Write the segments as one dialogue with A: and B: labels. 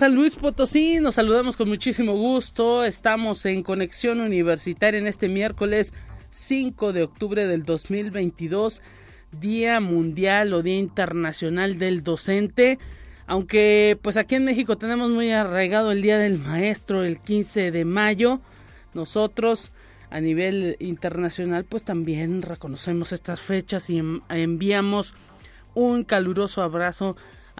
A: San Luis Potosí, nos saludamos con muchísimo gusto, estamos en conexión universitaria en este miércoles 5 de octubre del 2022, Día Mundial o Día Internacional del Docente, aunque pues aquí en México tenemos muy arraigado el Día del Maestro el 15 de mayo, nosotros a nivel internacional pues también reconocemos estas fechas y enviamos un caluroso abrazo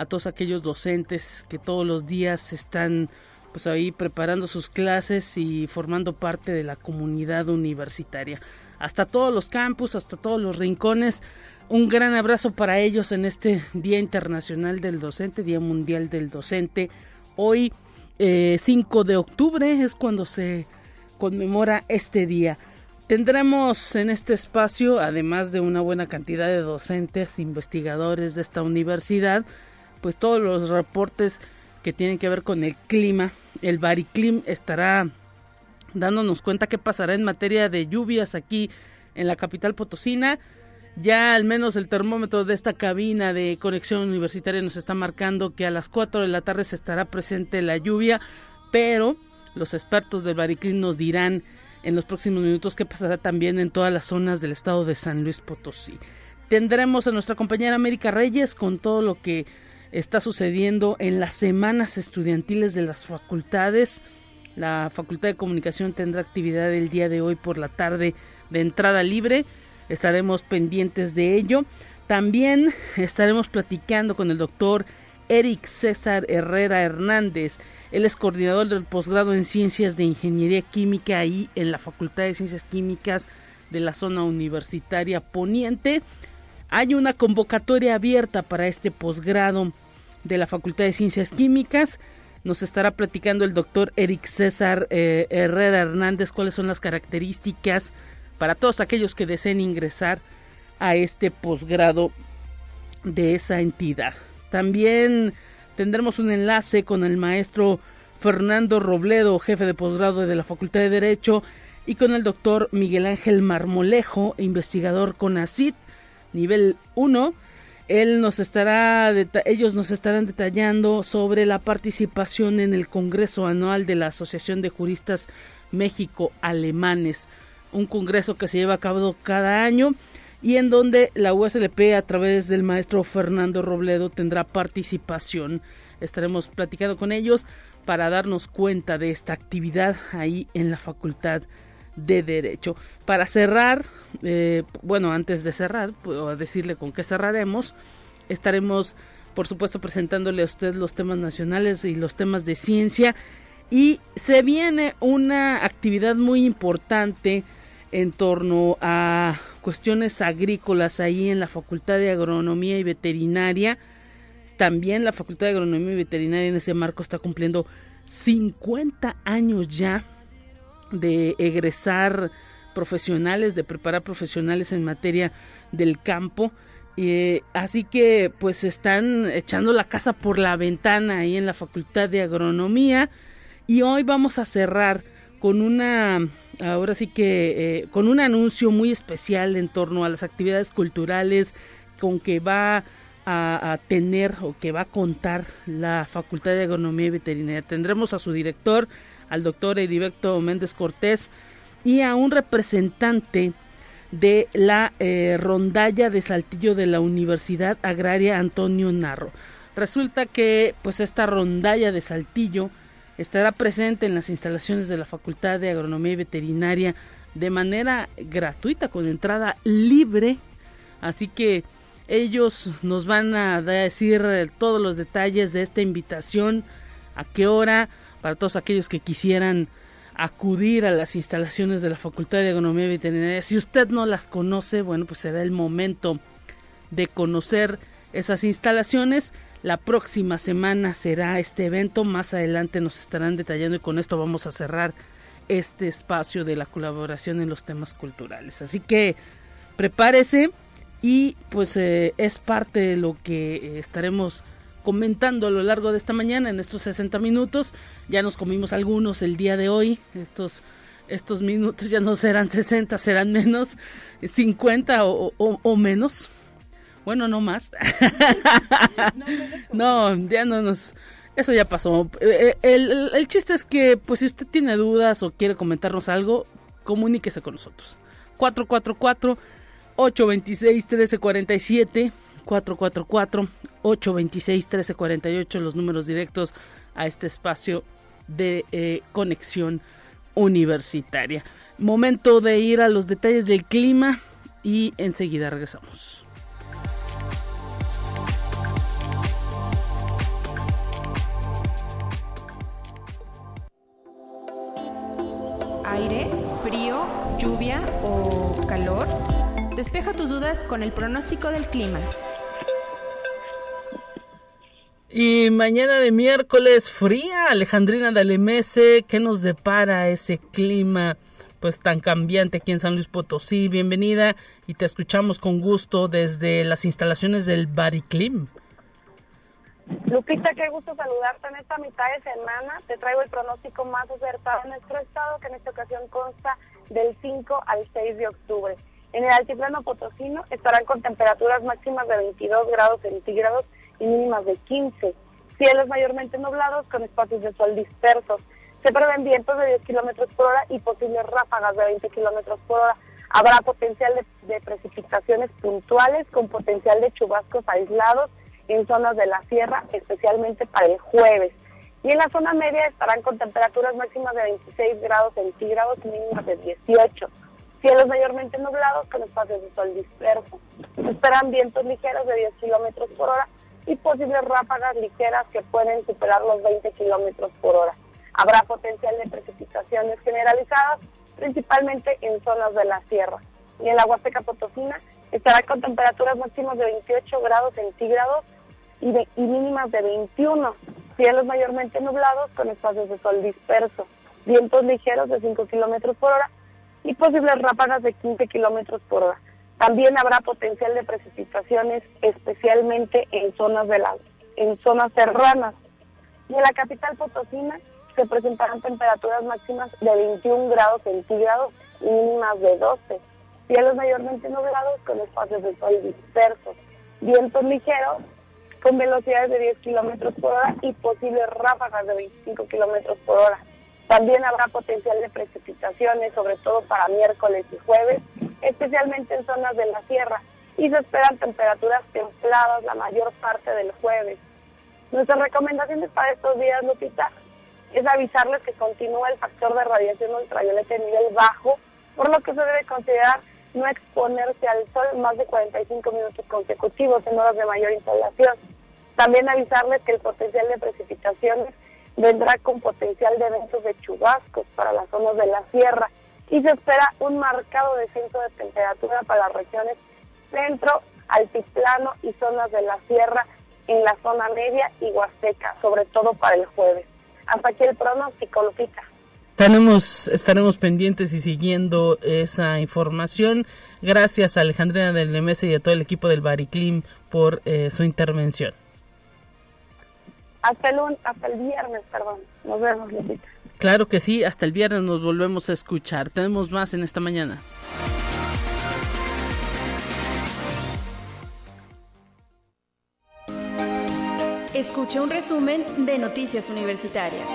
A: todos aquellos docentes que todos los días están pues ahí preparando sus clases y formando parte de la comunidad universitaria. Hasta todos los campus, hasta todos los rincones, un gran abrazo para ellos en este Día Internacional del Docente, Día Mundial del Docente. Hoy, 5 eh, de octubre, es cuando se conmemora este día. Tendremos en este espacio, además de una buena cantidad de docentes, investigadores de esta universidad, pues todos los reportes que tienen que ver con el clima. El Bariclim estará dándonos cuenta qué pasará en materia de lluvias aquí en la capital potosina. Ya al menos el termómetro de esta cabina de conexión universitaria nos está marcando que a las 4 de la tarde se estará presente la lluvia, pero los expertos del Bariclim nos dirán en los próximos minutos qué pasará también en todas las zonas del estado de San Luis Potosí. Tendremos a nuestra compañera América Reyes con todo lo que está sucediendo en las semanas estudiantiles de las facultades. La Facultad de Comunicación tendrá actividad el día de hoy por la tarde de entrada libre. Estaremos pendientes de ello. También estaremos platicando con el doctor Eric César Herrera Hernández. Él es coordinador del posgrado en Ciencias de Ingeniería Química ahí en la Facultad de Ciencias Químicas de la zona universitaria poniente. Hay una convocatoria abierta para este posgrado de la Facultad de Ciencias Químicas. Nos estará platicando el doctor Eric César eh, Herrera Hernández cuáles son las características para todos aquellos que deseen ingresar a este posgrado de esa entidad. También tendremos un enlace con el maestro Fernando Robledo, jefe de posgrado de la Facultad de Derecho, y con el doctor Miguel Ángel Marmolejo, investigador con ACID nivel 1. Él nos estará, ellos nos estarán detallando sobre la participación en el Congreso Anual de la Asociación de Juristas México-Alemanes, un congreso que se lleva a cabo cada año y en donde la USLP a través del maestro Fernando Robledo tendrá participación. Estaremos platicando con ellos para darnos cuenta de esta actividad ahí en la Facultad de Derecho. Para cerrar, eh, bueno, antes de cerrar, puedo decirle con qué cerraremos, estaremos, por supuesto, presentándole a usted los temas nacionales y los temas de ciencia. Y se viene una actividad muy importante en torno a cuestiones agrícolas ahí en la Facultad de Agronomía y Veterinaria. También la Facultad de Agronomía y Veterinaria en ese marco está cumpliendo 50 años ya de egresar profesionales, de preparar profesionales en materia del campo. Eh, así que pues están echando la casa por la ventana ahí en la Facultad de Agronomía y hoy vamos a cerrar con una, ahora sí que, eh, con un anuncio muy especial en torno a las actividades culturales con que va a, a, tener o que va a contar la Facultad de Agronomía y Veterinaria. Tendremos a su director, al doctor Heriberto Méndez Cortés y a un representante de la eh, rondalla de Saltillo de la Universidad Agraria Antonio Narro. Resulta que pues esta rondalla de Saltillo estará presente en las instalaciones de la Facultad de Agronomía y Veterinaria de manera gratuita con entrada libre. Así que ellos nos van a decir todos los detalles de esta invitación, a qué hora, para todos aquellos que quisieran acudir a las instalaciones de la Facultad de Agronomía Veterinaria. Si usted no las conoce, bueno, pues será el momento de conocer esas instalaciones. la próxima semana será este evento. Más adelante nos estarán detallando y con esto vamos a cerrar este espacio de la colaboración en los temas culturales. Así que prepárese y pues eh, es parte de lo que eh, estaremos comentando a lo largo de esta mañana en estos 60 minutos. Ya nos comimos algunos el día de hoy. Estos, estos minutos ya no serán 60, serán menos 50 o, menos. Bueno, no más. no, ya no nos... Eso ya pasó. Eh, el, el, chiste es que, pues, si usted tiene dudas o quiere comentarnos algo, comuníquese con nosotros. 444 826 1347 444-826-1348, los números directos a este espacio de eh, conexión universitaria. Momento de ir a los detalles del clima y enseguida regresamos.
B: Aire, frío, lluvia o calor. Despeja tus dudas con el pronóstico del clima.
A: Y mañana de miércoles fría, Alejandrina de Alemese, ¿qué nos depara ese clima pues tan cambiante aquí en San Luis Potosí? Bienvenida y te escuchamos con gusto desde las instalaciones del Bariclim.
C: Lupita, qué gusto saludarte en esta mitad de semana. Te traigo el pronóstico más acertado en nuestro estado, que en esta ocasión consta del 5 al 6 de octubre. En el altiplano potosino estarán con temperaturas máximas de 22 grados centígrados mínimas de 15. Cielos mayormente nublados con espacios de sol dispersos. Se prevén vientos de 10 kilómetros por hora y posibles ráfagas de 20 kilómetros por hora. Habrá potencial de, precipitaciones puntuales con potencial de chubascos aislados en zonas de la sierra, especialmente para el jueves. Y en la zona media estarán con temperaturas máximas de 26 grados centígrados mínimas de 18. Cielos mayormente nublados con espacios de sol dispersos. Se esperan vientos ligeros de 10 kilómetros por hora y posibles ráfagas ligeras que pueden superar los 20 kilómetros por hora. Habrá potencial de precipitaciones generalizadas, principalmente en zonas de la sierra. Y en la Huasteca Potosina estará con temperaturas máximas de 28 grados centígrados y, mínimas de 21. Cielos mayormente nublados con espacios de sol disperso. Vientos ligeros de 5 kilómetros por hora y posibles ráfagas de 15 kilómetros por hora. También habrá potencial de precipitaciones, especialmente en zonas de las, en zonas serranas. Y en la capital potosina se presentarán temperaturas máximas de 21 grados centígrados y mínimas de 12. Cielos mayormente nublados con espacios de sol dispersos. Vientos ligeros con velocidades de 10 kilómetros por hora y posibles ráfagas de 25 kilómetros por hora. También habrá potencial de precipitaciones, sobre todo para miércoles y jueves, especialmente en zonas de la sierra, y se esperan temperaturas templadas la mayor parte del jueves. Nuestras recomendaciones para estos días, Lupita, es avisarles que continúa el factor de radiación ultravioleta en nivel bajo, por lo que se debe considerar no exponerse al sol más de 45 minutos consecutivos en horas de mayor insolación. También avisarles que el potencial de precipitaciones vendrá con potencial de eventos de chubascos para las zonas de la sierra y se espera un marcado descenso de temperatura para las regiones centro, altiplano y zonas de la sierra en la zona media y huasteca, sobre todo para el jueves. Hasta aquí el pronóstico, Lupita.
A: Tenemos, estaremos pendientes y siguiendo esa información. Gracias a Alejandrina del MS y a todo el equipo del Bariclim por eh, su intervención.
C: Hasta el, hasta el viernes, perdón. Nos vemos, Lupita.
A: Claro que sí, hasta el viernes nos volvemos a escuchar. Tenemos más en esta mañana.
B: Escucha un resumen de Noticias Universitarias.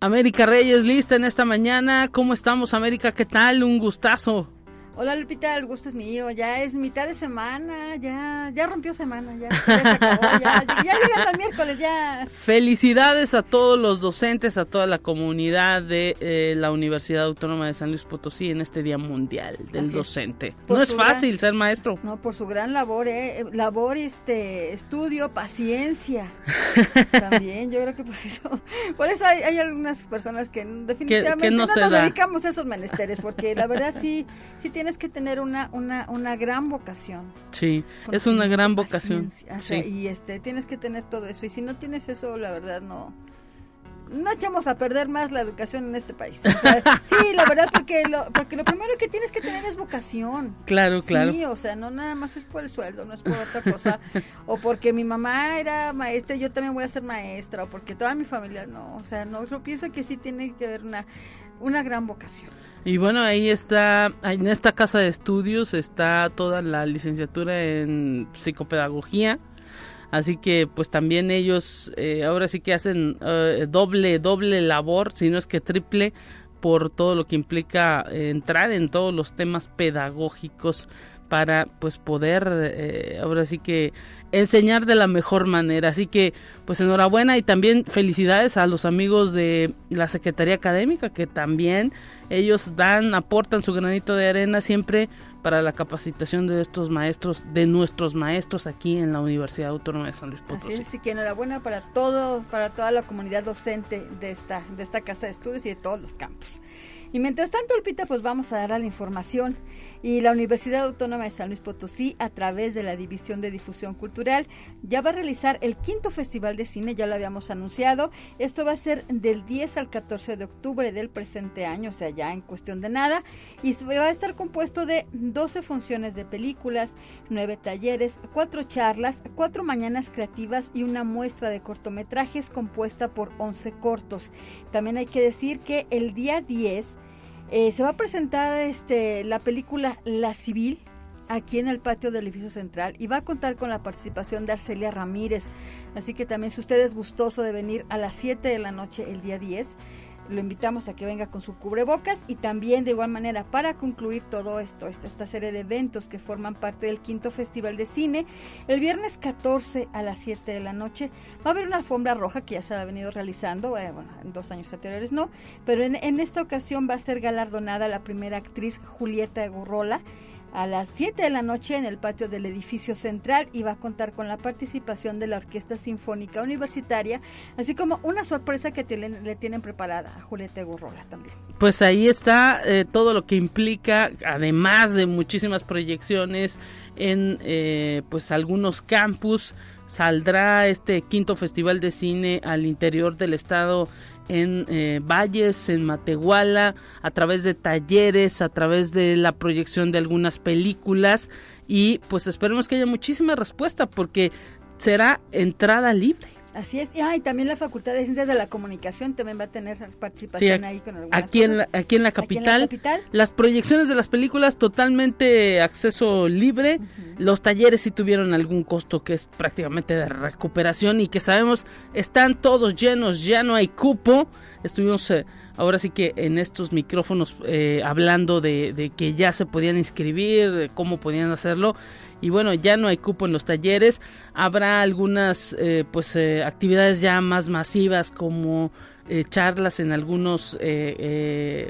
A: América Reyes, lista en esta mañana. ¿Cómo estamos, América? ¿Qué tal? Un gustazo.
D: Hola Lupita, el gusto es mío, ya es mitad de semana, ya, ya rompió semana, ya, ya se acabó, ya, ya llega el miércoles, ya.
A: Felicidades a todos los docentes, a toda la comunidad de eh, la Universidad Autónoma de San Luis Potosí en este Día Mundial del Docente. no es fácil ser maestro.
D: No, por su gran labor, eh, labor, este, estudio, paciencia. También, yo creo que por eso, por eso hay, algunas personas que definitivamente no, nos dedicamos a esos menesteres, porque la verdad sí, sí tiene tienes que tener una, una, una gran vocación.
A: Sí, es una gran vocación.
D: Sí. y este, tienes que tener todo eso. Y si no tienes eso, la verdad no no echamos a perder más la educación en este país. sí, la verdad, porque lo, porque lo primero que tienes que tener es vocación.
A: Claro, claro.
D: Sí, o sea, no nada más es por el sueldo, no es por otra cosa. o porque mi mamá era maestra y yo también voy a ser maestra, o porque toda mi familia no. O sea, no, yo pienso que sí tiene que haber una, una gran vocación.
A: Y bueno, ahí está, en esta casa de estudios está toda la licenciatura en psicopedagogía. Así que pues también ellos eh, ahora sí que hacen eh, doble, doble labor, si no es que triple, por todo lo que implica entrar en todos los temas pedagógicos para pues poder ahora sí que enseñar de la mejor manera. Así que pues enhorabuena y también felicidades a los amigos de la Secretaría Académica que también ellos dan, aportan su granito de arena siempre para la capacitación de estos maestros, de nuestros maestros aquí en la Universidad Autónoma de San Luis Potosí.
D: Así es, que enhorabuena para todos, para toda la comunidad docente de esta, de esta casa de estudios y de todos los campos. Y mientras tanto, Lupita, pues vamos a dar la información. Y la Universidad Autónoma de San Luis Potosí, a través de la División de Difusión Cultural, ya va a realizar el quinto Festival de Cine, ya lo habíamos anunciado. Esto va a ser del 10 al 14 de octubre del presente año, o sea, ya en cuestión de nada. Y va a estar compuesto de 12 funciones de películas, 9 talleres, 4 charlas, 4 mañanas creativas y una muestra de cortometrajes compuesta por 11 cortos. También hay que decir que el día 10 eh, se va a presentar este, la película La Civil aquí en el patio del edificio central y va a contar con la participación de Arcelia Ramírez. Así que también si usted es gustoso de venir a las 7 de la noche el día 10, lo invitamos a que venga con su cubrebocas y también de igual manera para concluir todo esto, esta, serie de eventos que forman parte del quinto Festival de Cine, el viernes 14 a las 7 de la noche va a haber una alfombra roja que ya se ha venido realizando, eh, bueno, en dos años anteriores no, pero en, en esta ocasión va a ser galardonada la primera actriz Julieta Gurrola a las 7 de la noche en el patio del edificio central y va a contar con la participación de la Orquesta Sinfónica Universitaria, así como una sorpresa que le tienen preparada a Julieta Gurrola también.
A: Pues ahí está eh, todo lo que implica, además de muchísimas proyecciones en eh, pues algunos campus, saldrá este quinto festival de cine al interior del estado en eh, Valles, en Matehuala, a través de talleres, a través de la proyección de algunas películas y pues esperemos que haya muchísima respuesta porque será entrada libre.
D: Así es, y también la Facultad de Ciencias de la Comunicación también va a tener participación ahí con
A: algunas aquí en, la, aquí en la capital. Las proyecciones de las películas totalmente acceso libre. Los talleres sí tuvieron algún costo que es prácticamente de recuperación y que sabemos están todos llenos, ya no hay cupo. Estuvimos eh, ahora sí que en estos micrófonos eh, hablando de, que ya se podían inscribir, cómo podían hacerlo. Y bueno, ya no hay cupo en los talleres, habrá algunas eh, pues eh, actividades ya más masivas como eh, charlas en algunas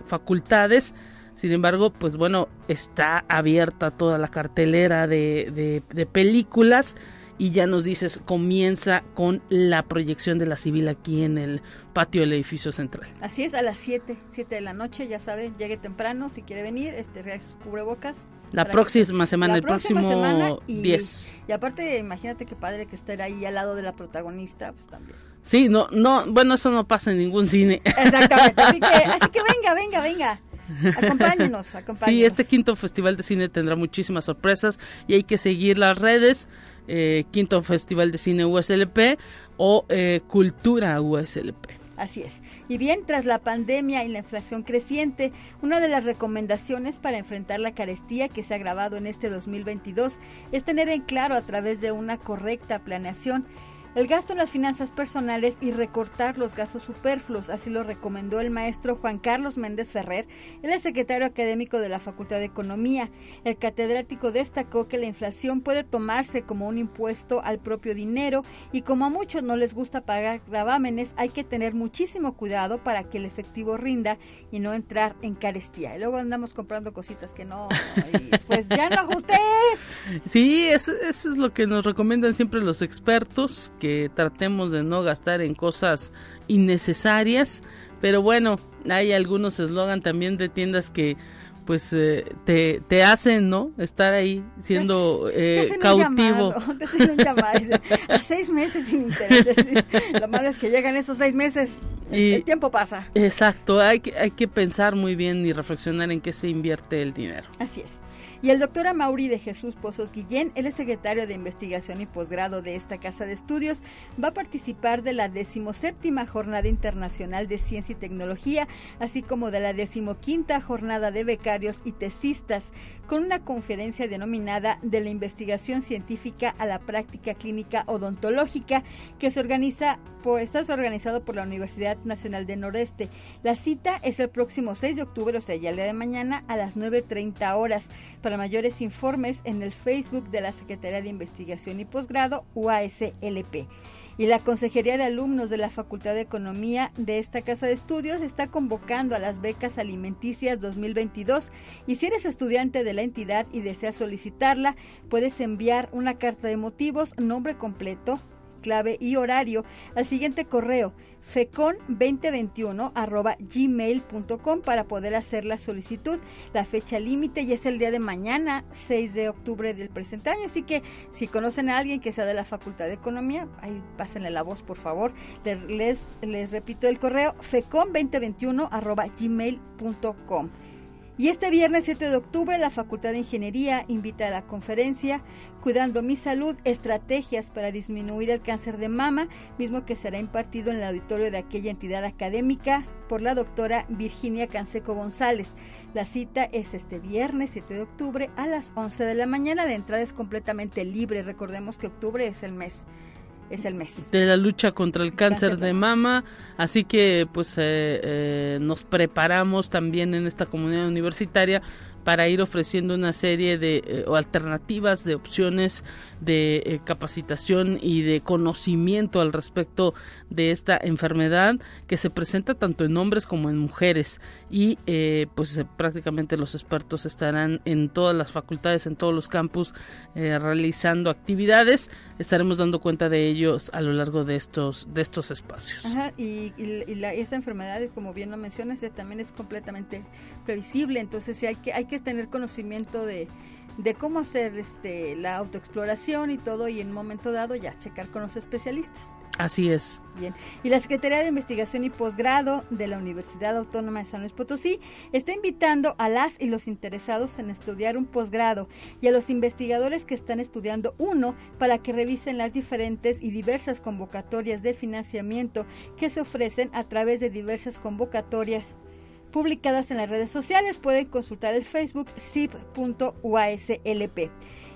A: facultades. Sin embargo, pues bueno, está abierta toda la cartelera de películas y ya nos dices, comienza con la proyección de la civil aquí en el patio del edificio central.
D: Así es, a las 7, 7 de la noche, ya sabe, llegue temprano si quiere venir, este cubrebocas.
A: La próxima semana, el próximo semana y, 10.
D: Y aparte, imagínate qué padre que estar ahí al lado de la protagonista, pues también.
A: Sí, no, no, bueno, eso no pasa en ningún cine.
D: Exactamente, así que, así que venga, venga, venga. Acompáñenos, acompáñenos.
A: Sí, este quinto festival de cine tendrá muchísimas sorpresas y hay que seguir las redes. Eh, quinto Festival de Cine USLP o eh, Cultura USLP.
D: Así es. Y bien, tras la pandemia y la inflación creciente, una de las recomendaciones para enfrentar la carestía que se ha agravado en este 2022 es tener en claro a través de una correcta planeación el gasto en las finanzas personales y recortar los gastos superfluos, así lo recomendó el maestro Juan Carlos Méndez Ferrer, el secretario académico de la Facultad de Economía. El catedrático destacó que la inflación puede tomarse como un impuesto al propio dinero y como a muchos no les gusta pagar gravámenes, hay que tener muchísimo cuidado para que el efectivo rinda y no entrar en carestía. Y luego andamos comprando cositas que no, pues ya no ajusté.
A: Sí, eso es lo que nos recomiendan siempre los expertos que tratemos de no gastar en cosas innecesarias. Pero bueno, hay algunos eslogan también de tiendas que pues eh, te, te hacen, ¿no? Estar ahí siendo eh, cautivo.
D: te hacen un llamado, a seis meses sin intereses. Lo malo es que llegan esos seis meses, y, el tiempo pasa.
A: Exacto, hay que, hay que pensar muy bien y reflexionar en qué se invierte el dinero.
D: Así es. Y el doctor Amauri de Jesús Pozos Guillén, es secretario de investigación y posgrado de esta casa de estudios, va a participar de la decimoséptima Jornada Internacional de Ciencia y Tecnología, así como de la decimoquinta Jornada de Becarios y Tesistas, con una conferencia denominada De la investigación científica a la práctica clínica odontológica, que se organiza por, está organizado por la Universidad Nacional del Nordeste. La cita es el próximo 6 de octubre, o sea, ya el día de mañana, a las 9.30 horas. Mayores informes, en el Facebook de la Secretaría de Investigación y Posgrado, UASLP. Y la Consejería de Alumnos de la Facultad de Economía de esta Casa de Estudios está convocando a las becas alimenticias 2022 y si eres estudiante de la entidad y deseas solicitarla, puedes enviar una carta de motivos, nombre completo, clave y horario al siguiente correo fecon2021 arroba gmail.com para poder hacer la solicitud. La fecha límite ya es el día de mañana, 6 de octubre del presente año. Así que si conocen a alguien que sea de la Facultad de Economía, ahí pásenle la voz, por favor. Les, les, repito el correo fecon2021 arroba gmail.com. Y este viernes 7 de octubre la Facultad de Ingeniería invita a la conferencia Cuidando mi salud, estrategias para disminuir el cáncer de mama, mismo que será impartido en el auditorio de aquella entidad académica por la doctora Virginia Canseco González. La cita es este viernes 7 de octubre a las 11 de la mañana. La entrada es completamente libre. Recordemos que octubre es el mes es el mes.
A: De la lucha contra el, cáncer, de mama. Así que pues eh, eh, nos preparamos también en esta comunidad universitaria para ir ofreciendo una serie de eh, alternativas, de opciones de eh, capacitación y de conocimiento al respecto de esta enfermedad que se presenta tanto en hombres como en mujeres y eh, pues prácticamente los expertos estarán en todas las facultades, en todos los campus realizando actividades. Estaremos dando cuenta de ellos a lo largo de estos de estos espacios.
D: Ajá, y, esa enfermedad, como bien lo mencionas, también es completamente previsible, entonces hay que hay que tener conocimiento de, de cómo hacer este la autoexploración y todo y en un momento dado ya checar con los especialistas.
A: Así es.
D: Bien. Y la Secretaría de Investigación y Posgrado de la Universidad Autónoma de San Luis Potosí está invitando a las y los interesados en estudiar un posgrado y a los investigadores que están estudiando uno para que revisen las diferentes y diversas convocatorias de financiamiento que se ofrecen a través de diversas convocatorias publicadas en las redes sociales. Pueden consultar el Facebook zip.uaslp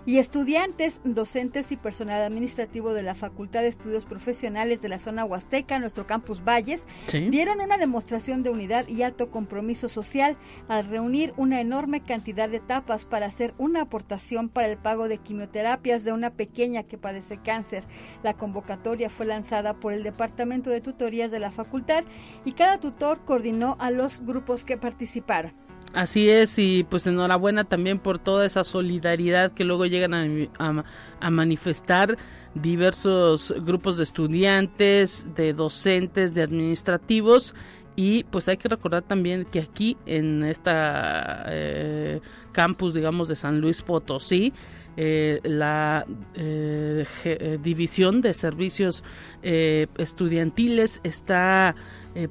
D: y estudiantes, docentes y personal administrativo de la Facultad de Estudios Profesionales de la zona Huasteca, nuestro campus Valles, dieron una demostración de unidad y alto compromiso social al reunir una enorme cantidad de tapas para hacer una aportación para el pago de quimioterapias de una pequeña que padece cáncer. La convocatoria fue lanzada por el Departamento de Tutorías de la facultad y cada tutor coordinó a los grupos que participaron.
A: Así es, y pues enhorabuena también por toda esa solidaridad que luego llegan a, manifestar diversos grupos de estudiantes, de docentes, de administrativos. Y pues hay que recordar también que aquí en esta eh, campus, digamos, de San Luis Potosí, eh, la eh, eh, división de servicios estudiantiles está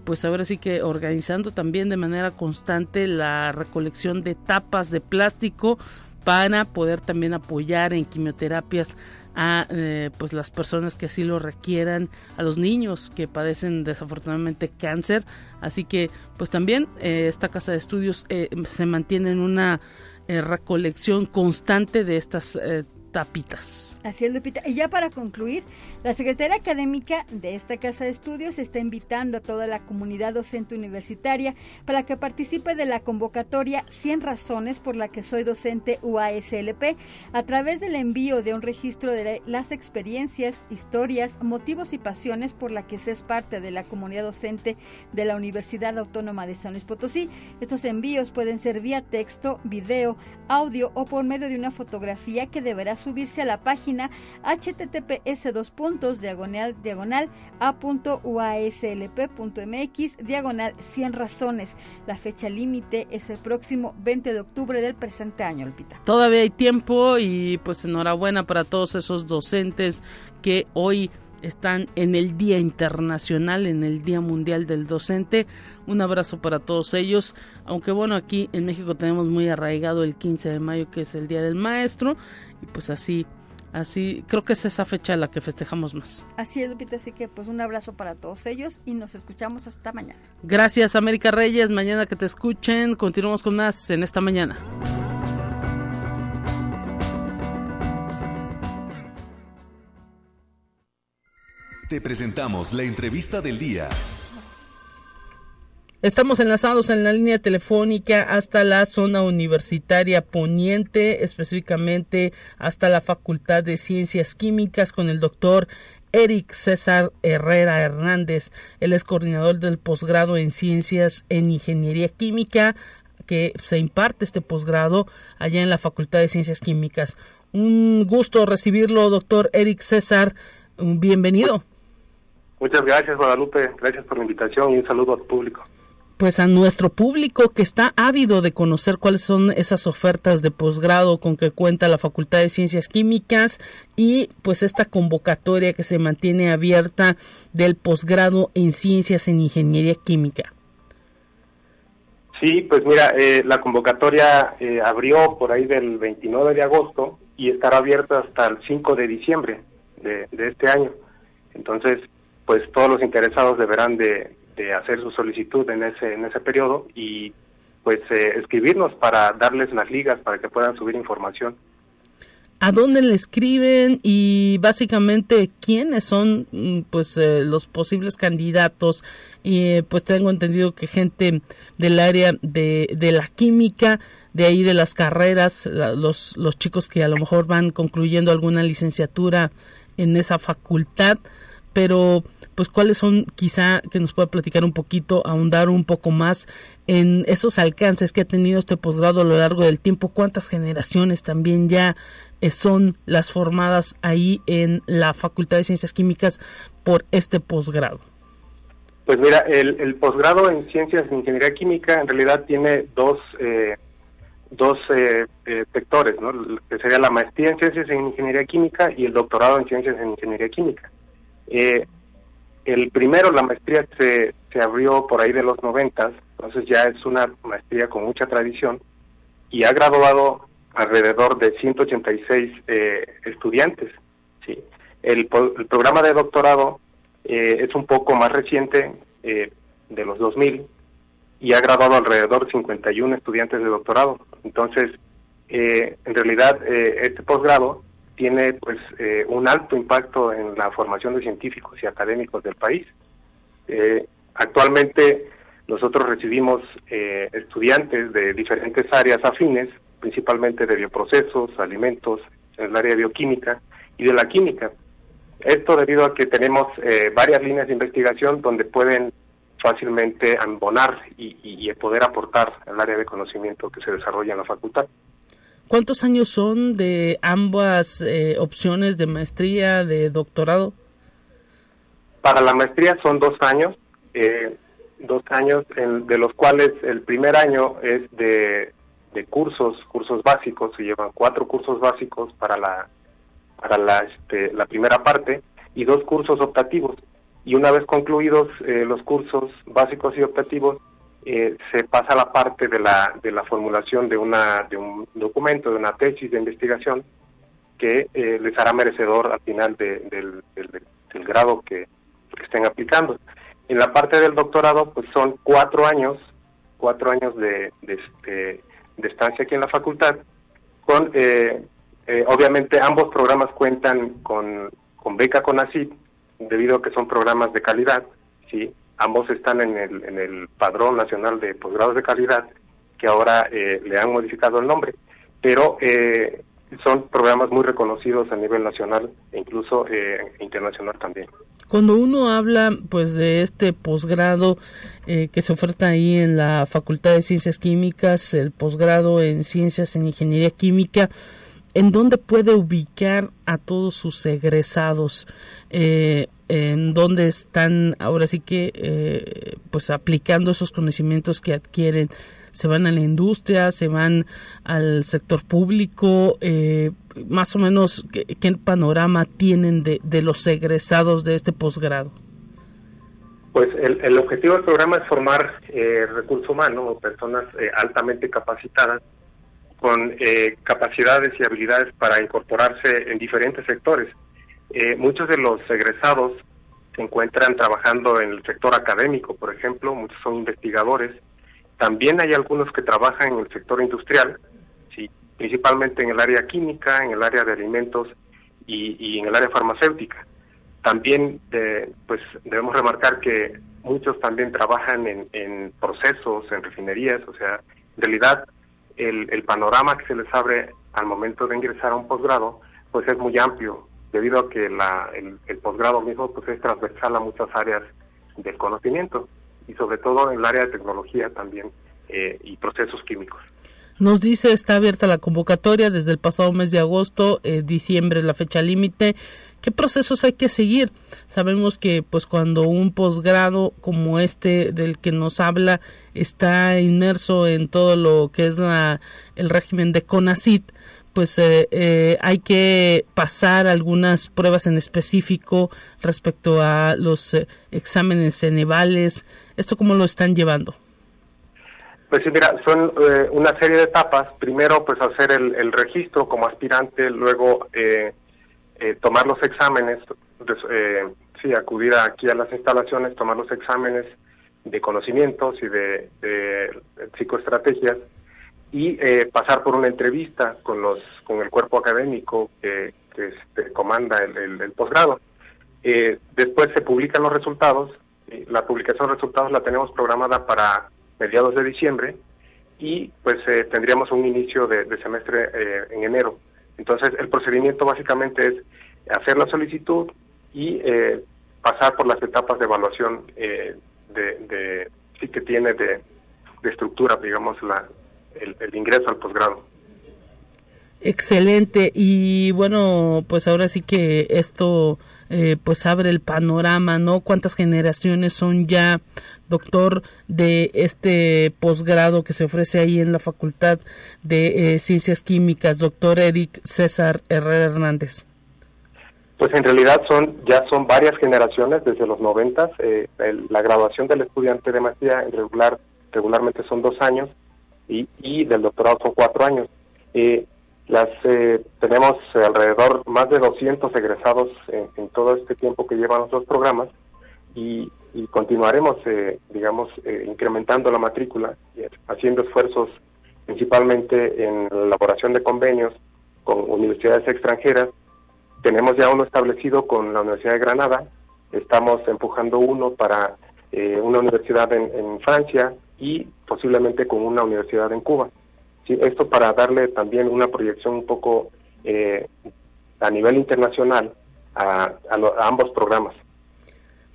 A: pues ahora sí que organizando también de manera constante la recolección de tapas de plástico para poder también apoyar en quimioterapias a pues las personas que así lo requieran, a los niños que padecen desafortunadamente cáncer. Así que pues también esta casa de estudios se mantiene en una eh, recolección constante de estas eh, tapitas.
D: Así es, Lupita. Y ya para concluir, la Secretaría Académica de esta Casa de Estudios está invitando a toda la comunidad docente universitaria para que participe de la convocatoria 100 razones por la que soy docente UASLP a través del envío de un registro de las experiencias, historias, motivos y pasiones por la que se es parte de la comunidad docente de la Universidad Autónoma de San Luis Potosí. Estos envíos pueden ser vía texto, video, audio o por medio de una fotografía que deberá subirse a la página https dos puntos diagonal diagonal a.uaslp.mx diagonal 100 razones. La fecha límite es el próximo 20 de octubre del presente año, Lupita.
A: Todavía hay tiempo y pues enhorabuena para todos esos docentes que hoy están en el Día Internacional, en el Día Mundial del Docente. Un abrazo para todos ellos, aunque bueno, aquí en México tenemos muy arraigado el 15 de mayo, que es el Día del Maestro, y pues así, así, creo que es esa fecha la que festejamos más.
D: Así es, Lupita, así que pues un abrazo para todos ellos y nos escuchamos hasta mañana.
A: Gracias, América Reyes, mañana que te escuchen, continuamos con más en esta mañana.
E: Te presentamos la entrevista del día.
A: Estamos enlazados en la línea telefónica hasta la zona universitaria poniente, específicamente hasta la Facultad de Ciencias Químicas con el doctor Eric César Herrera Hernández. Él es coordinador del posgrado en Ciencias en Ingeniería Química que se imparte este posgrado allá en la Facultad de Ciencias Químicas. Un gusto recibirlo, doctor Eric César. Bienvenido.
F: Muchas gracias, Guadalupe. Gracias por la invitación y un saludo al público.
A: Pues a nuestro público que está ávido de conocer cuáles son esas ofertas de posgrado con que cuenta la Facultad de Ciencias Químicas y pues esta convocatoria que se mantiene abierta del posgrado en Ciencias en Ingeniería Química.
F: Sí, pues mira, eh, la convocatoria eh, abrió por ahí del 29 de agosto y estará abierta hasta el 5 de diciembre de, de este año. Entonces, pues todos los interesados deberán de, hacer su solicitud en ese en ese periodo y pues eh, escribirnos para darles las ligas para que puedan subir información.
A: ¿A dónde le escriben y básicamente quiénes son mm, pues eh, los posibles candidatos? Y pues tengo entendido que gente del área de, de la química, de ahí de las carreras, los, los chicos que a lo mejor van concluyendo alguna licenciatura en esa facultad, pero pues cuáles son quizá que nos pueda platicar un poquito, ahondar un poco más en esos alcances que ha tenido este posgrado a lo largo del tiempo, cuántas generaciones también ya eh, son las formadas ahí en la Facultad de Ciencias Químicas por este posgrado.
F: Pues mira, el, posgrado en Ciencias de Ingeniería Química en realidad tiene dos eh, dos eh, sectores, ¿no? que sería la maestría en Ciencias en Ingeniería Química y el doctorado en Ciencias en Ingeniería Química. Eh, el primero, la maestría, se, se abrió por ahí de los noventas, entonces ya es una maestría con mucha tradición y ha graduado alrededor de 186 eh, estudiantes. ¿sí? El, el, programa de doctorado eh, es un poco más reciente, eh, de los 2000, y ha graduado alrededor de 51 estudiantes de doctorado. Entonces, en realidad, este posgrado tiene pues eh, un alto impacto en la formación de científicos y académicos del país. Eh, actualmente nosotros recibimos eh, estudiantes de diferentes áreas afines, principalmente de bioprocesos, alimentos, en el área de bioquímica y de la química. Esto debido a que tenemos varias líneas de investigación donde pueden fácilmente ambonar y, y poder aportar al área de conocimiento que se desarrolla en la facultad.
A: ¿Cuántos años son de ambas eh, opciones de maestría, de doctorado?
F: Para la maestría son dos años, eh, dos años de los cuales el primer año es de, cursos, cursos básicos, se llevan cuatro cursos básicos para la para la, este, la primera parte y dos cursos optativos. Y una vez concluidos eh, los cursos básicos y optativos, eh, se pasa la parte de la, de la formulación de, una, de un documento, de una tesis de investigación que eh, les hará merecedor al final del, del, grado que, estén aplicando. En la parte del doctorado, pues son cuatro años, cuatro años de, de, este, de estancia aquí en la facultad, con, eh, obviamente ambos programas cuentan con, con beca con ACID, debido a que son programas de calidad, ¿sí? Ambos están en el, en el Padrón Nacional de Posgrados de Calidad, que ahora eh, le han modificado el nombre, pero eh, son programas muy reconocidos a nivel nacional e incluso eh, internacional también.
A: Cuando uno habla pues de este posgrado que se oferta ahí en la Facultad de Ciencias Químicas, el posgrado en Ciencias en Ingeniería Química, ¿en dónde puede ubicar a todos sus egresados? Eh, ¿En dónde están ahora sí que eh, pues aplicando esos conocimientos que adquieren? ¿Se van a la industria? ¿Se van al sector público? Eh, más o menos, ¿qué, panorama tienen de, de los egresados de este posgrado?
F: Pues el, el, objetivo del programa es formar eh, recurso humano personas eh, altamente capacitadas con eh, capacidades y habilidades para incorporarse en diferentes sectores. Eh, muchos de los egresados se encuentran trabajando en el sector académico, por ejemplo, muchos son investigadores. También hay algunos que trabajan en el sector industrial, principalmente en el área química, en el área de alimentos y, y en el área farmacéutica. También eh, pues debemos remarcar que muchos también trabajan en, procesos, en refinerías, o sea, en realidad el, el, panorama que se les abre al momento de ingresar a un posgrado pues es muy amplio, debido a que la, el, posgrado mismo pues es transversal a muchas áreas del conocimiento y sobre todo en el área de tecnología también eh, y procesos químicos.
A: Nos dice está abierta la convocatoria desde el pasado mes de agosto, eh, diciembre la fecha límite qué procesos hay que seguir. Sabemos que pues cuando un posgrado como este del que nos habla está inmerso en todo lo que es la, el régimen de CONACIT, pues eh, eh, hay que pasar algunas pruebas en específico respecto a los eh, exámenes cenevales. ¿Esto cómo lo están llevando?
F: Pues sí, mira, son una serie de etapas. Primero, pues hacer el, el registro como aspirante, luego eh, eh, tomar los exámenes, eh, sí, acudir aquí a las instalaciones, tomar los exámenes de conocimientos y de, psicoestrategias y eh, pasar por una entrevista con los con el cuerpo académico que, este, comanda el, posgrado. Eh, después se publican los resultados. La publicación de resultados la tenemos programada para mediados de diciembre y pues tendríamos un inicio de, de semestre en enero. Entonces, el procedimiento básicamente es hacer la solicitud y eh, pasar por las etapas de evaluación eh, de, sí que tiene de, estructura, digamos, la, el, ingreso al posgrado.
A: Excelente y bueno, pues ahora sí que esto eh, pues abre el panorama, ¿no? ¿Cuántas generaciones son ya, doctor, de este posgrado que se ofrece ahí en la Facultad de Ciencias Químicas, doctor Eric César Herrera Hernández?
F: Pues en realidad son ya son varias generaciones desde los noventas. Eh, la graduación del estudiante de maestría regular regularmente son dos años y, y del doctorado son cuatro años. Eh, las eh, tenemos alrededor más de 200 egresados en, todo este tiempo que llevan nuestros programas y, y continuaremos, eh, digamos, eh, incrementando la matrícula, haciendo esfuerzos principalmente en la elaboración de convenios con universidades extranjeras tenemos ya uno establecido con la Universidad de Granada, estamos empujando uno para eh, una universidad en, Francia y posiblemente con una universidad en Cuba. Esto para darle también una proyección un poco eh, a nivel internacional a ambos programas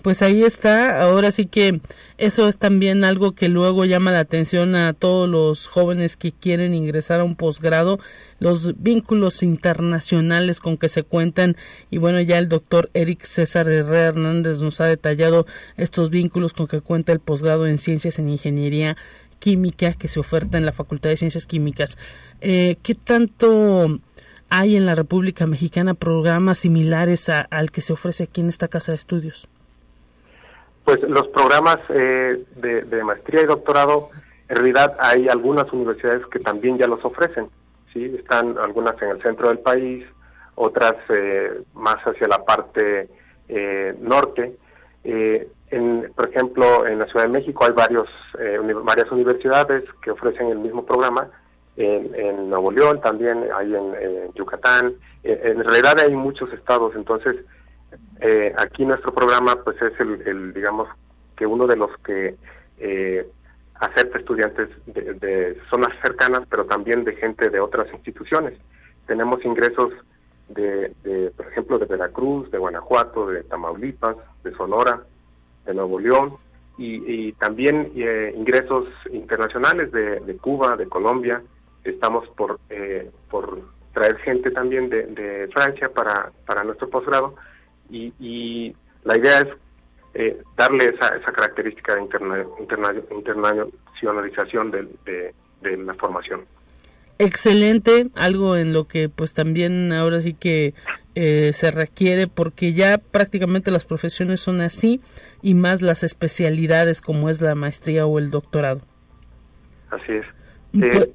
A: pues ahí está. Ahora sí que eso es también algo que luego llama la atención a todos los jóvenes que quieren ingresar a un posgrado, los vínculos internacionales con que se cuentan. Y bueno, ya el doctor Eric César Herrera Hernández nos ha detallado estos vínculos con que cuenta el posgrado en Ciencias en Ingeniería Química que se oferta en la Facultad de Ciencias Químicas. Eh, ¿Qué tanto hay en la República Mexicana programas similares al que se ofrece aquí en esta casa de estudios?
F: Pues los programas eh, de, maestría y doctorado, en realidad hay algunas universidades que también ya los ofrecen, ¿sí? Están algunas en el centro del país, otras eh, más hacia la parte eh, norte. en, por ejemplo, en la Ciudad de México hay varios, varias universidades que ofrecen el mismo programa. En, Nuevo León también, hay en, Yucatán. en realidad hay muchos estados, entonces eh, aquí nuestro programa pues es el, digamos que uno de los que eh, acepta estudiantes de, zonas cercanas pero también de gente de otras instituciones. Tenemos ingresos de, por ejemplo de Veracruz de Guanajuato de Tamaulipas de Sonora de Nuevo León y, también eh, ingresos internacionales de, Cuba de Colombia. Estamos por por traer gente también de, Francia para, para nuestro posgrado y, la idea es eh, darle esa, esa característica de interna, internacionalización de, de la formación
A: excelente, algo en lo que pues también ahora sí que eh, se requiere porque ya prácticamente las profesiones son así y más las especialidades como es la maestría o el doctorado.
F: Así es.
A: Pues, eh,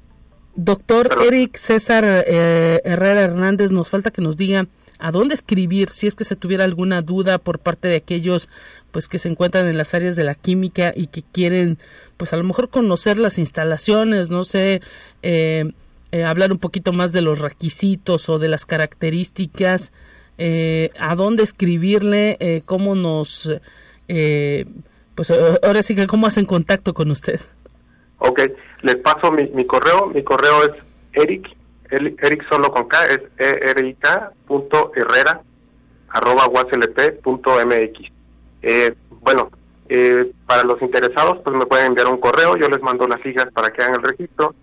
A: doctor Eric César eh, Herrera Hernández, nos falta que nos diga a dónde escribir si es que se tuviera alguna duda por parte de aquellos pues que se encuentran en las áreas de la química y que quieren pues a lo mejor conocer las instalaciones, no sé, eh, eh, hablar un poquito más de los requisitos o de las características, eh, a dónde escribirle, eh, cómo nos, pues ahora sí que cómo hacen contacto con usted.
F: Ok, les paso mi, mi correo, mi correo es eric, eric solo con K, es erik.herrera arroba mx. Eh, bueno, para los interesados, pues me pueden enviar un correo, yo les mando las hijas para que hagan el registro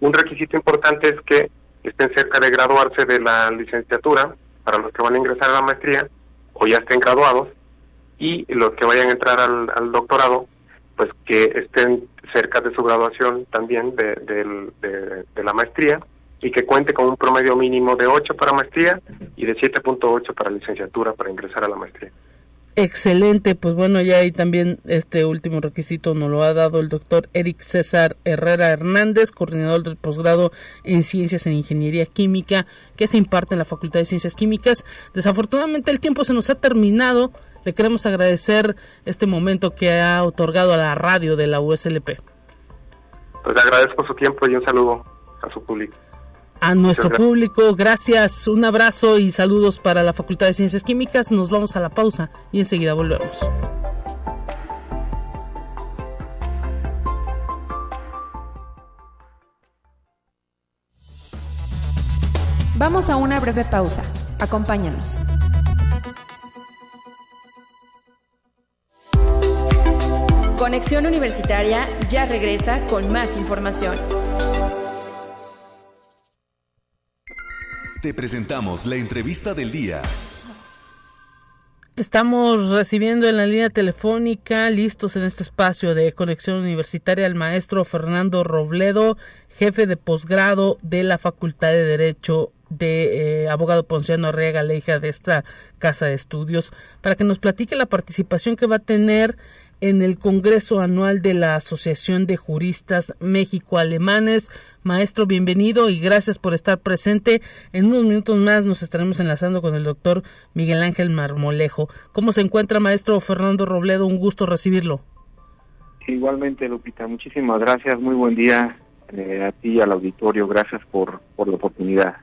F: un requisito importante es que estén cerca de graduarse de la licenciatura para los que van a ingresar a la maestría o ya estén graduados y los que vayan a entrar al, doctorado pues que estén cerca de su graduación también de, la maestría y que cuente con un promedio mínimo de 8 para maestría y de 7.8 para licenciatura para ingresar a la maestría.
A: Excelente, pues bueno, ya ahí también este último requisito nos lo ha dado el doctor Eric César Herrera Hernández, coordinador del posgrado en Ciencias en Ingeniería Química, que se imparte en la Facultad de Ciencias Químicas. Desafortunadamente el tiempo se nos ha terminado. Le queremos agradecer este momento que ha otorgado a la radio de la USLP.
F: Pues le agradezco su tiempo y un saludo a su público
A: a nuestro público. Gracias, un abrazo y saludos para la Facultad de Ciencias Químicas. Nos vamos a la pausa y enseguida volvemos.
B: Vamos a una breve pausa. Acompáñanos. Conexión Universitaria ya regresa con más información.
E: Te presentamos la entrevista del día.
A: Estamos recibiendo en la línea telefónica, listos en este espacio de conexión universitaria, al maestro Fernando Robledo, jefe de posgrado de la Facultad de Derecho de eh, abogado Ponciano Arriaga Leija de esta casa de estudios, para que nos platique la participación que va a tener en el Congreso Anual de la Asociación de Juristas México-Alemanes. Maestro, bienvenido y gracias por estar presente. En unos minutos más nos estaremos enlazando con el doctor Miguel Ángel Marmolejo. ¿Cómo se encuentra, maestro Fernando Robledo? Un gusto recibirlo.
G: Igualmente, Lupita, muchísimas gracias. Muy buen día eh, a ti y al auditorio. Gracias por, por la oportunidad.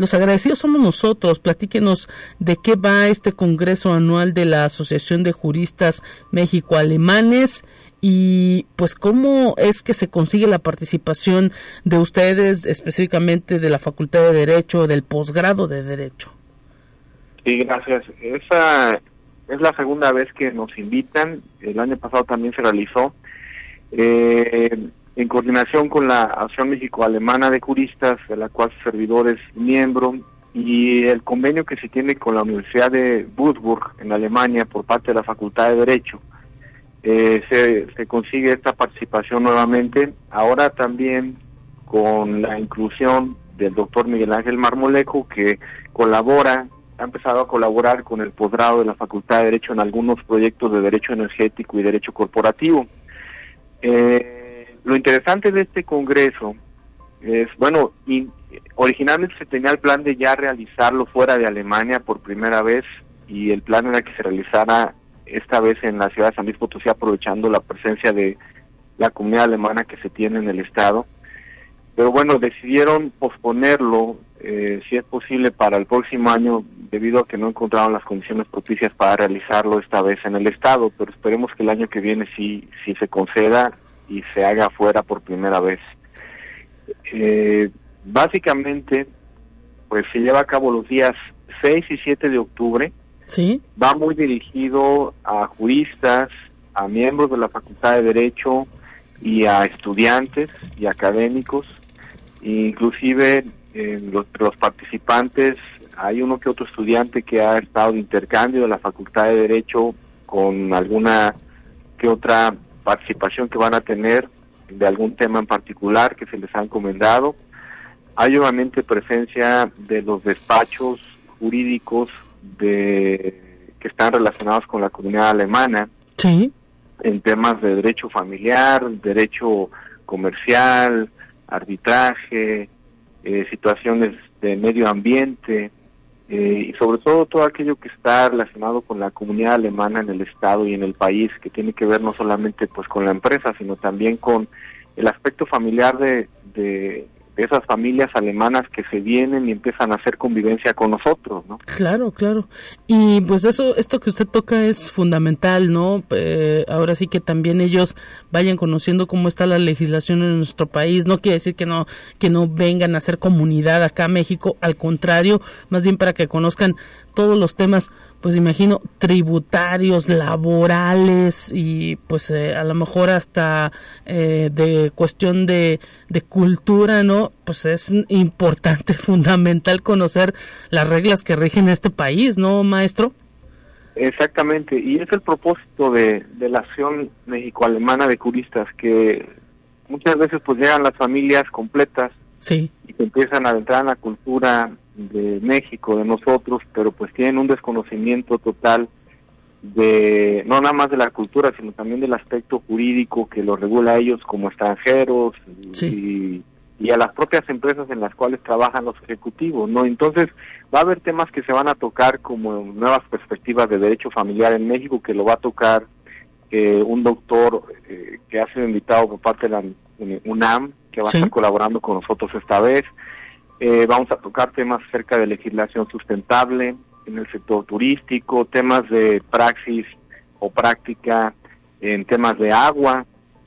A: Los agradecidos somos nosotros. Platíquenos de qué va este Congreso Anual de la Asociación de Juristas México-Alemanes y pues cómo es que se consigue la participación de ustedes específicamente de la Facultad de Derecho, del posgrado de Derecho.
G: Sí, gracias. Esa es la segunda vez que nos invitan. El año pasado también se realizó. Eh, en coordinación con la Asociación México-Alemana de Juristas, de la cual su servidor es miembro, y el convenio que se tiene con la Universidad de Würzburg en Alemania por parte de la Facultad de Derecho, eh, se, consigue esta participación nuevamente. Ahora también con la inclusión del doctor Miguel Ángel Marmolejo, que colabora, ha empezado a colaborar con el posgrado de la Facultad de Derecho en algunos proyectos de Derecho Energético y Derecho Corporativo. Eh, lo interesante de este congreso es, bueno, originalmente se tenía el plan de ya realizarlo fuera de Alemania por primera vez y el plan era que se realizara esta vez en la ciudad de San Luis Potosí aprovechando la presencia de la comunidad alemana que se tiene en el estado. Pero bueno, decidieron posponerlo, eh, si es posible, para el próximo año debido a que no encontraron las condiciones propicias para realizarlo esta vez en el estado, pero esperemos que el año que viene sí, sí se conceda y se haga afuera por primera vez. Eh, básicamente, pues se lleva a cabo los días 6 y 7 de octubre.
A: Sí.
G: Va muy dirigido a juristas, a miembros de la Facultad de Derecho y a estudiantes y académicos. Inclusive en los, los participantes hay uno que otro estudiante que ha estado de intercambio de la Facultad de Derecho con alguna que otra participación que van a tener de algún tema en particular que se les ha encomendado. Hay obviamente presencia de los despachos jurídicos de que están relacionados con la comunidad alemana en temas de derecho familiar, derecho comercial, arbitraje, eh, situaciones de medio ambiente eh, y sobre todo todo aquello que está relacionado con la comunidad alemana en el estado y en el país que tiene que ver no solamente pues con la empresa sino también con el aspecto familiar de, de esas familias alemanas que se vienen y empiezan a hacer convivencia con nosotros, ¿no?
A: Claro, claro. Y pues eso, esto que usted toca es fundamental, ¿no? Eh, ahora sí que también ellos vayan conociendo cómo está la legislación en nuestro país. No quiere decir que no, que no vengan a hacer comunidad acá a México, al contrario, más bien para que conozcan todos los temas pues imagino tributarios, laborales y pues eh, a lo mejor hasta eh, de cuestión de, de cultura, ¿no? Pues es importante, fundamental conocer las reglas que rigen este país, ¿no, maestro?
G: Exactamente, y es el propósito de, de la acción México-Alemana de Curistas, que muchas veces pues llegan las familias completas
A: sí.
G: y que empiezan a entrar en la cultura de México, de nosotros, pero pues tienen un desconocimiento total de no nada más de la cultura, sino también del aspecto jurídico que lo regula a ellos como extranjeros y, y, a las propias empresas en las cuales trabajan los ejecutivos, ¿no? Entonces va a haber temas que se van a tocar como nuevas perspectivas de derecho familiar en México, que lo va a tocar eh, un doctor eh, que ha sido invitado por parte de la UNAM, que va a estar colaborando con nosotros esta vez. Eh, vamos a tocar temas acerca de legislación sustentable en el sector turístico, temas de praxis o práctica en temas de agua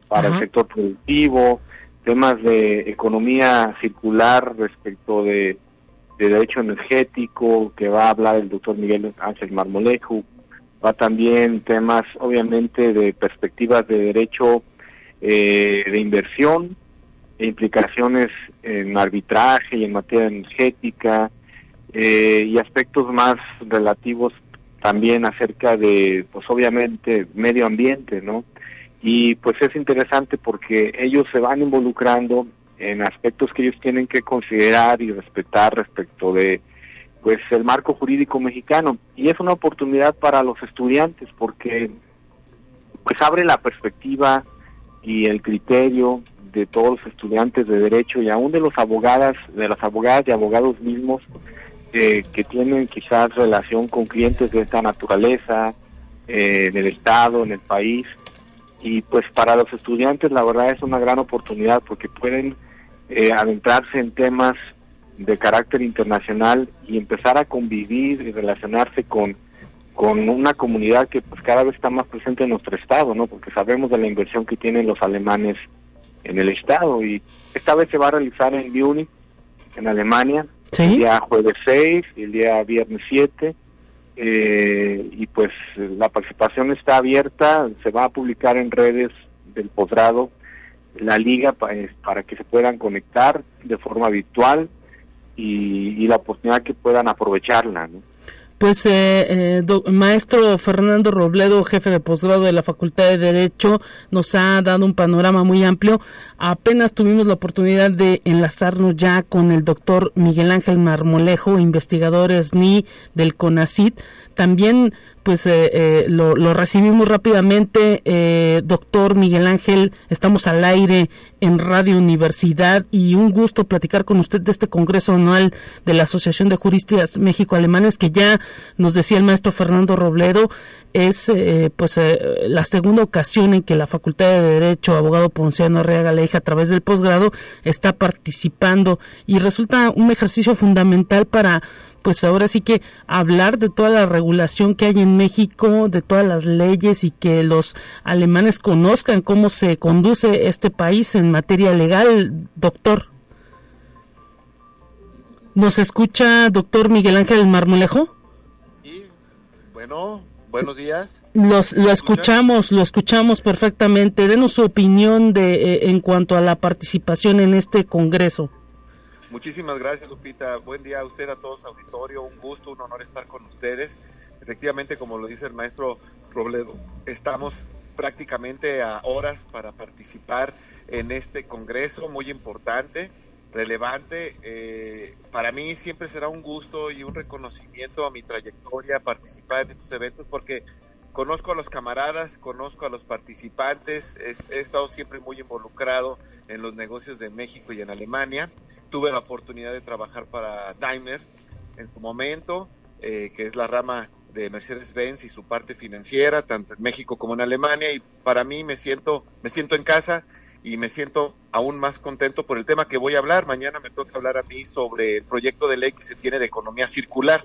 G: para el sector productivo, temas de economía circular respecto de, derecho energético, que va a hablar el doctor Miguel Ángel Marmolejo, va también temas obviamente de perspectivas de derecho eh, de inversión, implicaciones en arbitraje y en materia energética eh, y aspectos más relativos también acerca de, pues obviamente, medio ambiente, ¿no? Y pues es interesante porque ellos se van involucrando en aspectos que ellos tienen que considerar y respetar respecto de pues el marco jurídico mexicano y es una oportunidad para los estudiantes porque pues abre la perspectiva y el criterio de todos los estudiantes de derecho y aún de los abogadas, de las abogadas y abogados mismos eh, que tienen quizás relación con clientes de esta naturaleza, eh, en el Estado, en el país. Y pues para los estudiantes la verdad es una gran oportunidad porque pueden eh, adentrarse en temas de carácter internacional y empezar a convivir y relacionarse con, con una comunidad que pues cada vez está más presente en nuestro estado, ¿no? Porque sabemos de la inversión que tienen los alemanes en el estado y esta vez se va a realizar en Múnich, en Alemania, el día jueves 6 y el día viernes 7 eh, y pues la participación está abierta, se va a publicar en redes del posgrado la liga eh, para que se puedan conectar de forma virtual y, y la oportunidad que puedan aprovecharla. ¿no?
A: Pues, eh, eh maestro Fernando Robledo, jefe de posgrado de la Facultad de Derecho, nos ha dado un panorama muy amplio. Apenas tuvimos la oportunidad de enlazarnos ya con el doctor Miguel Ángel Marmolejo, investigador SNI del CONACIT. También pues eh, eh, lo, recibimos rápidamente. Eh, doctor Miguel Ángel, estamos al aire en Radio Universidad y un gusto platicar con usted de este Congreso Anual de la Asociación de Juristas México-Alemanes que ya nos decía el maestro Fernando Robledo, es pues la segunda ocasión en que la Facultad de Derecho, abogado Ponciano Arriaga Leija, a través del posgrado, está participando y resulta un ejercicio fundamental para pues ahora sí que hablar de toda la regulación que hay en México, de todas las leyes y que los alemanes conozcan cómo se conduce este país en materia legal, doctor. ¿Nos escucha, doctor Miguel Ángel Marmolejo?
H: Sí, bueno, buenos días.
A: Los, lo escuchamos, lo escuchamos perfectamente. Denos su opinión de, eh, en cuanto a la participación en este congreso.
H: Muchísimas gracias, Lupita. Buen día a usted, a todos, auditorio. Un gusto, un honor estar con ustedes. Efectivamente, como lo dice el maestro Robledo, estamos prácticamente a horas para participar en este congreso muy importante, relevante. Eh, para mí siempre será un gusto y un reconocimiento a mi trayectoria participar en estos eventos porque conozco a los camaradas, conozco a los participantes, he, estado siempre muy involucrado en los negocios de México y en Alemania. Tuve la oportunidad de trabajar para Daimler en su momento, eh, que es la rama de Mercedes-Benz y su parte financiera, tanto en México como en Alemania, y para mí me siento, me siento en casa y me siento aún más contento por el tema que voy a hablar. Mañana me toca hablar a mí sobre el proyecto de ley que se tiene de economía circular,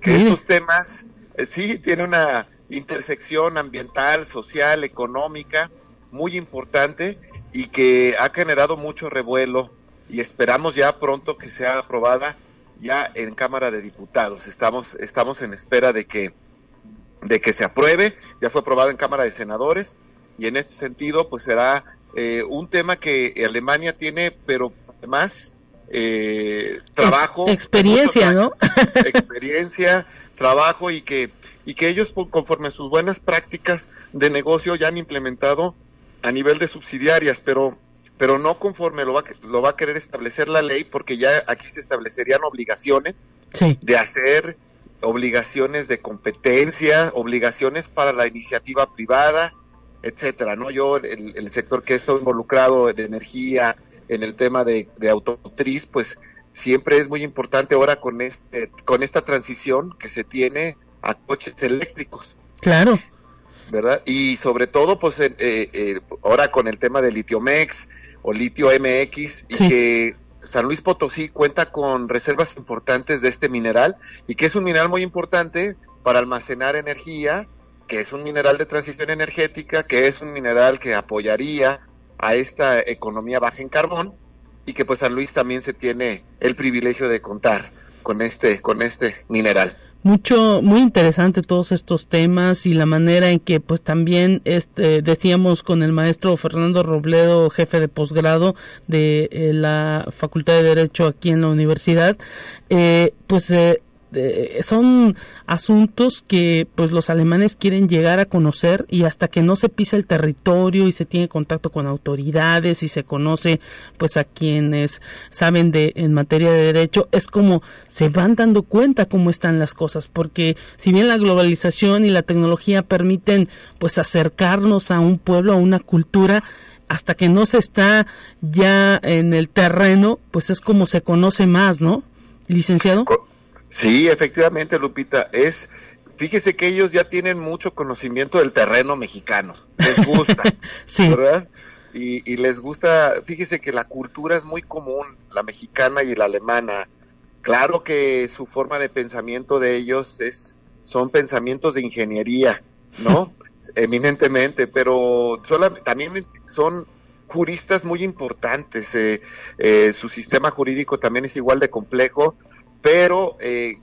H: que estos temas eh, sí tiene una intersección ambiental, social, económica muy importante y que ha generado mucho revuelo y esperamos ya pronto que sea aprobada ya en Cámara de Diputados. Estamos estamos en espera de que de que se apruebe, ya fue aprobado en Cámara de Senadores y en este sentido pues será eh, un tema que Alemania tiene pero además eh, trabajo
A: experiencia, ¿no?
H: experiencia, trabajo y que y que ellos conforme a sus buenas prácticas de negocio ya han implementado a nivel de subsidiarias, pero pero no conforme lo va, lo va a querer establecer la ley, porque ya aquí se establecerían obligaciones de hacer, obligaciones de competencia, obligaciones para la iniciativa privada, etcétera, ¿no? Yo, el, el sector que he estado involucrado de energía, en el tema de, de automotriz, pues siempre es muy importante ahora con este, con esta transición que se tiene a coches eléctricos.
A: Claro.
H: ¿Verdad? Y sobre todo, pues eh, eh, ahora con el tema de Litiomex o Litio MX y que San Luis Potosí cuenta con reservas importantes de este mineral y que es un mineral muy importante para almacenar energía, que es un mineral de transición energética, que es un mineral que apoyaría a esta economía baja en carbón y que pues San Luis también se tiene el privilegio de contar con este con este mineral.
A: Mucho muy interesante todos estos temas y la manera en que pues también este decíamos con el maestro Fernando Robledo jefe de posgrado de eh, la Facultad de Derecho aquí en la universidad eh, pues eh, son asuntos que pues los alemanes quieren llegar a conocer y hasta que no se pisa el territorio y se tiene contacto con autoridades y se conoce pues a quienes saben de en materia de derecho es como se van dando cuenta cómo están las cosas porque si bien la globalización y la tecnología permiten pues acercarnos a un pueblo a una cultura hasta que no se está ya en el terreno pues es como se conoce más no licenciado
H: Sí, efectivamente, Lupita, es fíjese que ellos ya tienen mucho conocimiento del terreno mexicano, les gusta, sí. ¿verdad? Y, y, les gusta, fíjese que la cultura es muy común, la mexicana y la alemana. Claro que su forma de pensamiento de ellos es, son pensamientos de ingeniería, ¿no? Eminentemente, pero también son juristas muy importantes. Eh, eh, su sistema jurídico también es igual de complejo pero eh,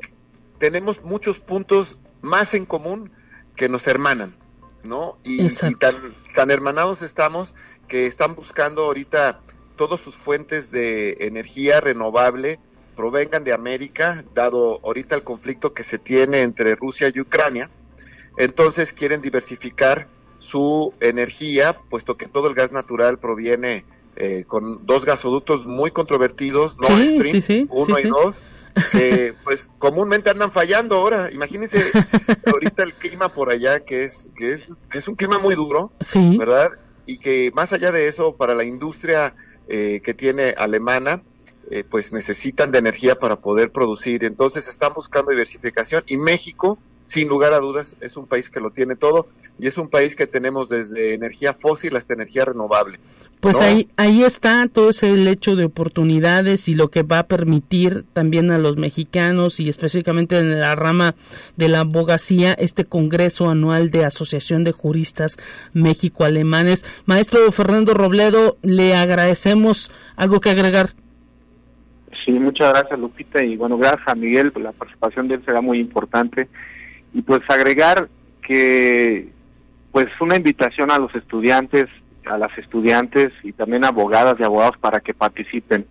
H: tenemos muchos puntos más en común que nos hermanan, ¿no? Y, tan, tan hermanados estamos que están buscando ahorita todas sus fuentes de energía renovable provengan de América, dado ahorita el conflicto que se tiene entre Rusia y Ucrania. Entonces quieren diversificar su energía, puesto que todo el gas natural proviene eh, con dos gasoductos muy controvertidos, Nord Stream 1 y 2 que pues comúnmente andan fallando ahora. Imagínense ahorita el clima por allá que es que es que es un clima muy duro, ¿verdad? Y que más allá de eso para la industria eh, que tiene alemana eh, pues necesitan de energía para poder producir. Entonces están buscando diversificación y México sin lugar a dudas es un país que lo tiene todo y es un país que tenemos desde energía fósil hasta energía renovable.
A: Pues ahí, ahí está todo ese hecho de oportunidades y lo que va a permitir también a los mexicanos y específicamente en la rama de la abogacía este Congreso Anual de Asociación de Juristas México-Alemanes. Maestro Fernando Robledo, le agradecemos algo que agregar.
G: Sí, muchas gracias Lupita y bueno, gracias a Miguel, la participación de él será muy importante y pues agregar que pues una invitación a los estudiantes, a las estudiantes y también abogadas y abogados para que participen.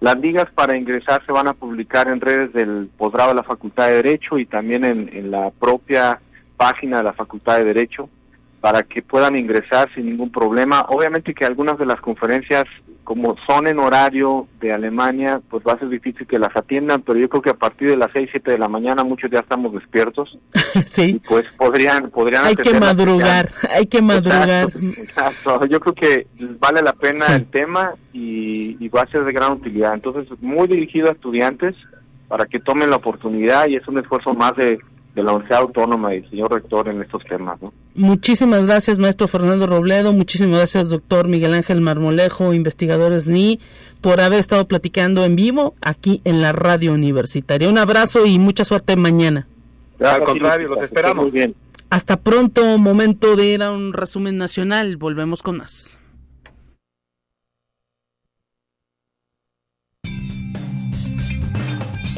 G: Las ligas para ingresar se van a publicar en redes del posgrado de la Facultad de Derecho y también en, en la propia página de la Facultad de Derecho para que puedan ingresar sin ningún problema. Obviamente que algunas de las conferencias, como son en horario de Alemania, pues va a ser difícil que las atiendan, pero yo creo que a partir de las 6, 7 de la mañana muchos ya estamos despiertos.
A: sí.
G: pues podrían, podrían
A: Hay que madrugar, hay que madrugar.
G: Exacto, Yo creo que vale la pena el tema y, y va a ser de gran utilidad. Entonces, muy dirigido a estudiantes para que tomen la oportunidad y es un esfuerzo más de de la Universidad Autónoma y señor rector en estos temas. ¿no?
A: Muchísimas gracias, maestro Fernando Robledo. Muchísimas gracias, doctor Miguel Ángel Marmolejo, investigadores NI, por haber estado platicando en vivo aquí en la radio universitaria. Un abrazo y mucha suerte mañana.
H: Al contrario, los esperamos. Muy bien.
A: Hasta pronto, momento de ir a un resumen nacional. Volvemos con más.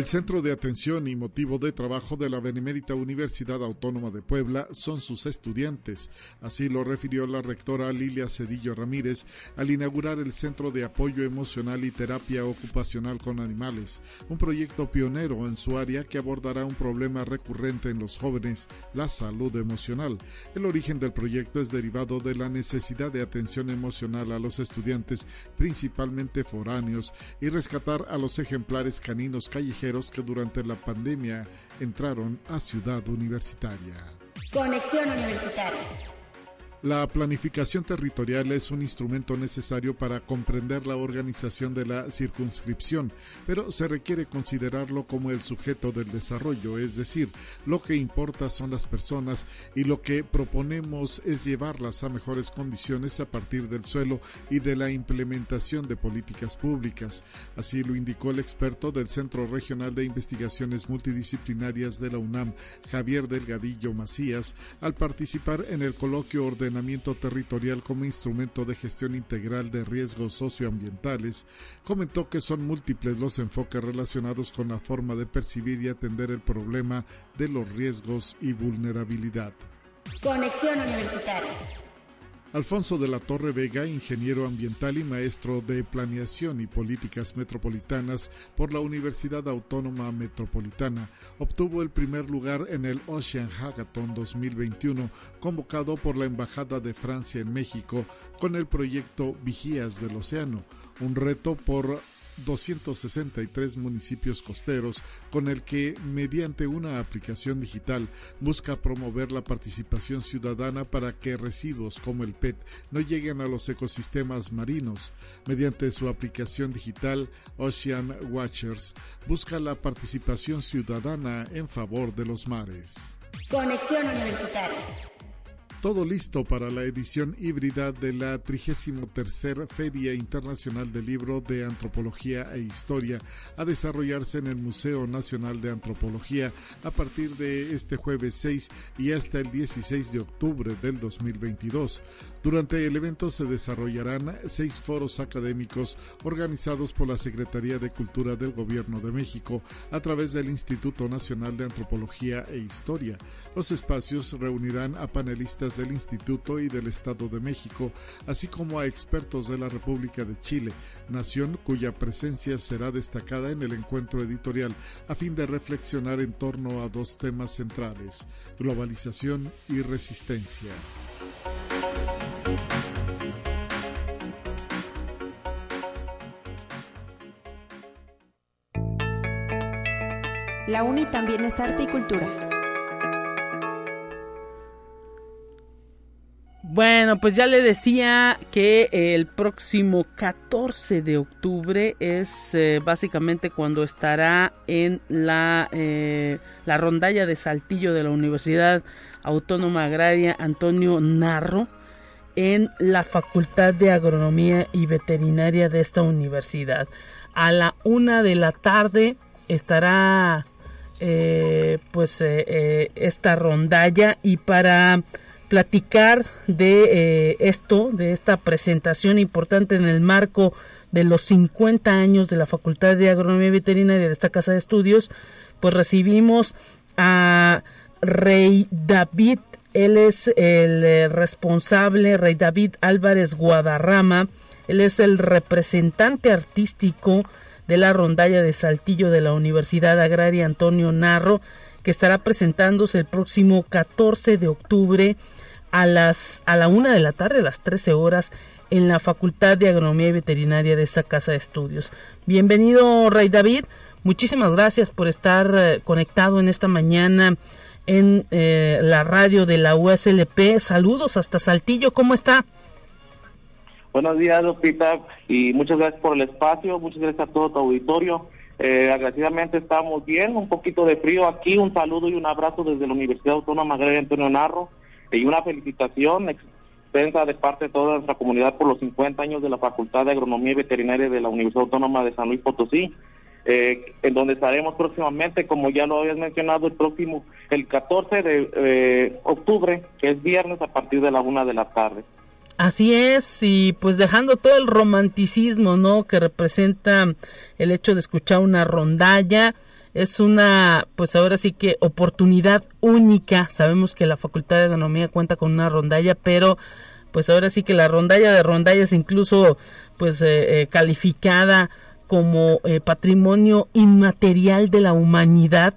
I: El centro de atención y motivo de trabajo de la Benemérita Universidad Autónoma de Puebla son sus estudiantes. Así lo refirió la rectora Lilia Cedillo Ramírez al inaugurar el Centro de Apoyo Emocional y Terapia Ocupacional con Animales, un proyecto pionero en su área que abordará un problema recurrente en los jóvenes, la salud emocional. El origen del proyecto es derivado de la necesidad de atención emocional a los estudiantes, principalmente foráneos, y rescatar a los ejemplares caninos callejeros que durante la pandemia entraron a Ciudad Universitaria.
B: Conexión Universitaria.
I: La planificación territorial es un instrumento necesario para comprender la organización de la circunscripción, pero se requiere considerarlo como el sujeto del desarrollo, es decir, lo que importa son las personas y lo que proponemos es llevarlas a mejores condiciones a partir del suelo y de la implementación de políticas públicas. Así lo indicó el experto del Centro Regional de Investigaciones Multidisciplinarias de la UNAM, Javier Delgadillo Macías, al participar en el coloquio ordenado territorial como instrumento de gestión integral de riesgos socioambientales, comentó que son múltiples los enfoques relacionados con la forma de percibir y atender el problema de los riesgos y vulnerabilidad.
B: Conexión Universitaria.
I: Alfonso de la Torre Vega, ingeniero ambiental y maestro de Planeación y Políticas Metropolitanas por la Universidad Autónoma Metropolitana, obtuvo el primer lugar en el Ocean Hackathon 2021 convocado por la Embajada de Francia en México con el proyecto Vigías del Océano, un reto por 263 municipios costeros con el que, mediante una aplicación digital, busca promover la participación ciudadana para que residuos como el PET no lleguen a los ecosistemas marinos. Mediante su aplicación digital Ocean Watchers, busca la participación ciudadana en favor de los mares.
B: Conexión Universitaria.
I: Todo listo para la edición híbrida de la 33 Feria Internacional del Libro de Antropología e Historia a desarrollarse en el Museo Nacional de Antropología a partir de este jueves 6 y hasta el 16 de octubre del 2022. Durante el evento se desarrollarán seis foros académicos organizados por la Secretaría de Cultura del Gobierno de México a través del Instituto Nacional de Antropología e Historia. Los espacios reunirán a panelistas del Instituto y del Estado de México, así como a expertos de la República de Chile, nación cuya presencia será destacada en el encuentro editorial a fin de reflexionar en torno a dos temas centrales, globalización y resistencia.
B: La UNI también es arte y cultura.
A: Bueno, pues ya le decía que el próximo 14 de octubre es eh, básicamente cuando estará en la, eh, la rondalla de Saltillo de la Universidad Autónoma Agraria Antonio Narro en la Facultad de Agronomía y Veterinaria de esta universidad. A la una de la tarde estará eh, pues eh, eh, esta rondalla y para platicar de esto, de esta presentación importante en el marco de los 50 años de la Facultad de Agronomía y Veterinaria de esta casa de estudios, pues recibimos a Rey David Él es el eh, responsable, Rey David Álvarez Guadarrama. Él es el representante artístico de la rondalla de Saltillo de la Universidad Agraria Antonio Narro, que estará presentándose el próximo 14 de octubre a las a la una de la tarde, a las 13 horas, en la Facultad de Agronomía y Veterinaria de esta casa de estudios. Bienvenido, Rey David. Muchísimas gracias por estar eh, conectado en esta mañana en eh, la radio de la USLP. Saludos hasta Saltillo, ¿cómo está?
J: Buenos días, Lupita, y muchas gracias por el espacio, muchas gracias a todo tu auditorio. Eh, agradecidamente estamos bien, un poquito de frío aquí, un saludo y un abrazo desde la Universidad Autónoma Agraria Antonio Narro y una felicitación extensa de parte de toda nuestra comunidad por los 50 años de la Facultad de Agronomía y Veterinaria de la Universidad Autónoma de San Luis Potosí. Eh, en donde estaremos próximamente, como ya lo habías mencionado, el próximo, el 14 de eh, octubre, que es viernes a partir de la una de la tarde.
A: Así es, y pues dejando todo el romanticismo, ¿no? Que representa el hecho de escuchar una rondalla, es una, pues ahora sí que oportunidad única. Sabemos que la Facultad de Economía cuenta con una rondalla, pero pues ahora sí que la rondalla de rondallas incluso pues eh, calificada como eh, patrimonio inmaterial de la humanidad,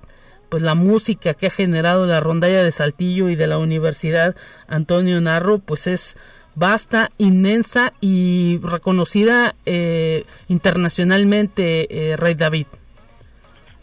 A: pues la música que ha generado la rondalla de Saltillo y de la Universidad Antonio Narro, pues es vasta, inmensa y reconocida eh, internacionalmente, eh, Rey David.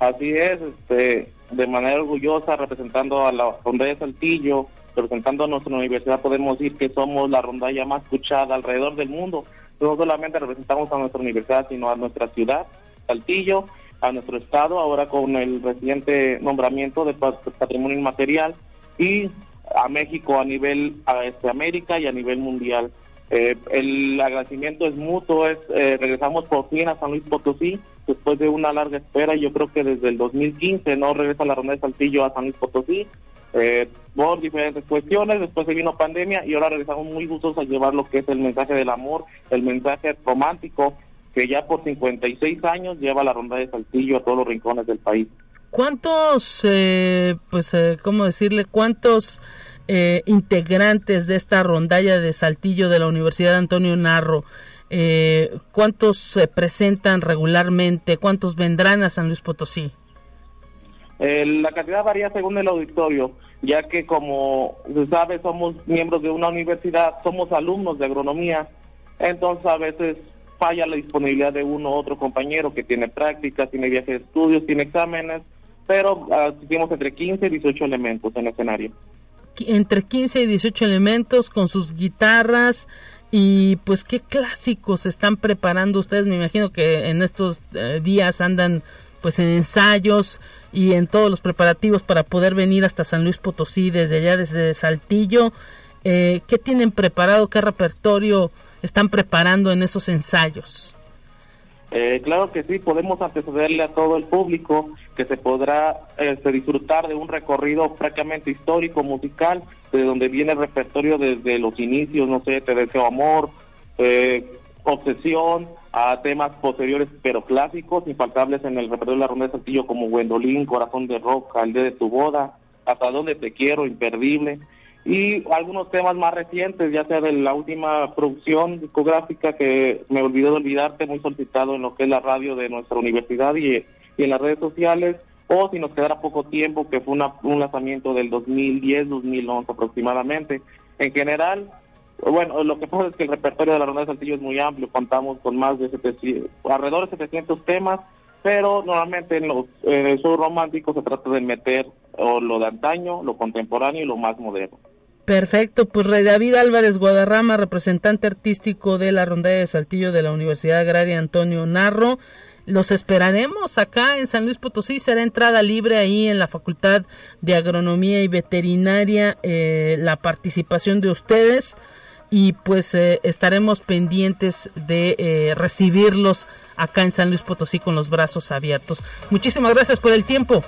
J: Así es, este, de manera orgullosa, representando a la rondalla de Saltillo, representando a nuestra universidad, podemos decir que somos la rondalla más escuchada alrededor del mundo no solamente representamos a nuestra universidad, sino a nuestra ciudad, Saltillo, a nuestro estado, ahora con el reciente nombramiento de patrimonio inmaterial, y a México a nivel a este, América y a nivel mundial. Eh, el agradecimiento es mutuo, es, eh, regresamos por fin a San Luis Potosí, después de una larga espera, yo creo que desde el 2015 no regresa la ronda de Saltillo a San Luis Potosí, eh, por diferentes cuestiones, después se vino pandemia y ahora regresamos muy gustosos a llevar lo que es el mensaje del amor, el mensaje romántico que ya por 56 años lleva la ronda de Saltillo a todos los rincones del país.
A: ¿Cuántos, eh, pues, eh, cómo decirle, cuántos eh, integrantes de esta rondalla de Saltillo de la Universidad Antonio Narro, eh, cuántos se presentan regularmente, cuántos vendrán a San Luis Potosí?
J: Eh, la cantidad varía según el auditorio, ya que como se sabe somos miembros de una universidad, somos alumnos de agronomía, entonces a veces falla la disponibilidad de uno u otro compañero que tiene prácticas, tiene viajes de estudios, tiene exámenes, pero asistimos entre 15 y 18 elementos en el escenario.
A: Entre 15 y 18 elementos con sus guitarras y pues qué clásicos están preparando ustedes, me imagino que en estos eh, días andan pues en ensayos y en todos los preparativos para poder venir hasta San Luis Potosí desde allá, desde Saltillo. Eh, ¿Qué tienen preparado? ¿Qué repertorio están preparando en esos ensayos?
J: Eh, claro que sí, podemos antecederle a todo el público que se podrá este, disfrutar de un recorrido prácticamente histórico, musical, de donde viene el repertorio desde los inicios, no sé, Te deseo amor, eh, Obsesión, a temas posteriores pero clásicos, infaltables en el repertorio de la Ronda de Saltillo como Gwendolyn, Corazón de Roca, El día de tu boda, Hasta donde te quiero, Imperdible, y algunos temas más recientes, ya sea de la última producción discográfica que me olvidó de olvidarte, muy solicitado en lo que es la radio de nuestra universidad y, en las redes sociales, o si nos quedara poco tiempo, que fue un lanzamiento del 2010-2011 aproximadamente. En general, bueno, lo que pasa es que el repertorio de la Ronda de Saltillo es muy amplio, contamos con más de 700, alrededor de 700 temas, pero normalmente en los en el show romántico se trata de meter o lo de antaño, lo contemporáneo y lo más moderno.
A: Perfecto, pues Rey David Álvarez Guadarrama, representante artístico de la Ronda de Saltillo de la Universidad Agraria Antonio Narro. Los esperaremos acá en San Luis Potosí. Será entrada libre ahí en la Facultad de Agronomía y Veterinaria. Eh, la participación de ustedes y pues eh, estaremos pendientes de eh, recibirlos acá en San Luis Potosí con los brazos abiertos. Muchísimas gracias por el tiempo.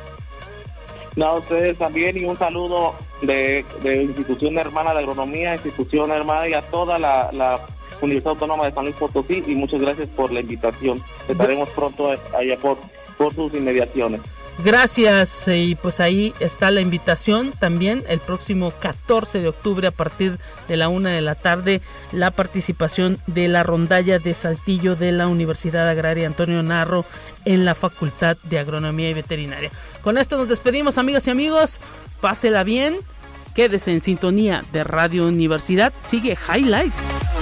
J: No, a ustedes también y un saludo de, de institución hermana de agronomía, institución hermana y a toda la, la, Universidad Autónoma de San Luis Potosí y muchas gracias por la invitación. Estaremos pronto allá por, por sus inmediaciones.
A: Gracias y pues ahí está la invitación también el próximo 14 de octubre a partir de la una de la tarde la participación de la rondalla de Saltillo de la Universidad Agraria Antonio Narro en la Facultad de Agronomía y Veterinaria. Con esto nos despedimos amigas y amigos, pásela bien, quédese en sintonía de Radio Universidad, sigue Highlights.